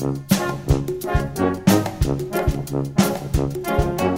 Thank you.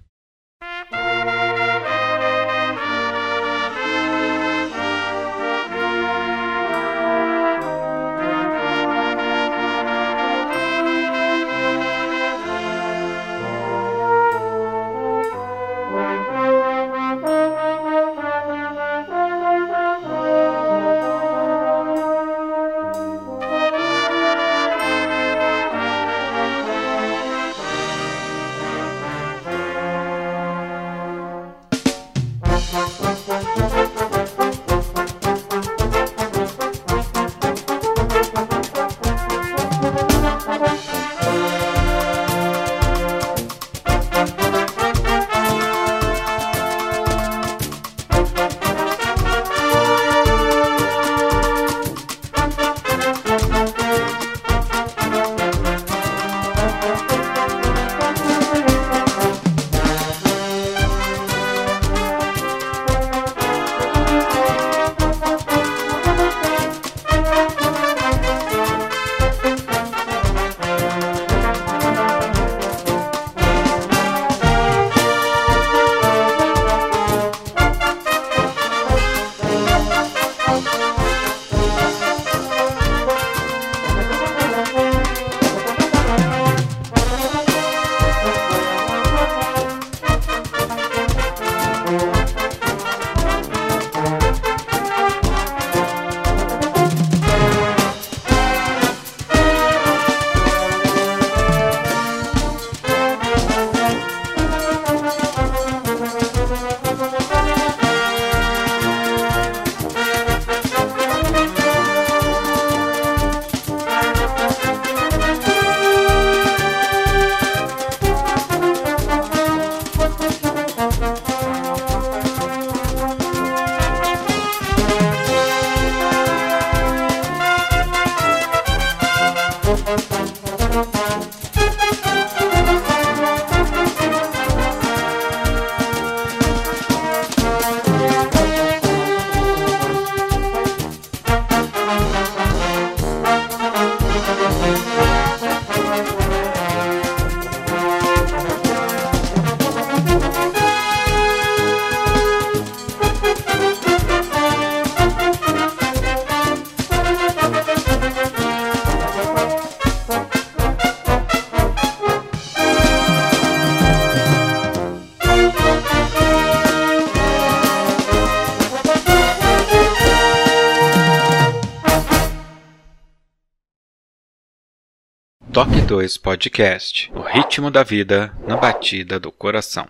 2 Podcast O ritmo da vida na batida do coração.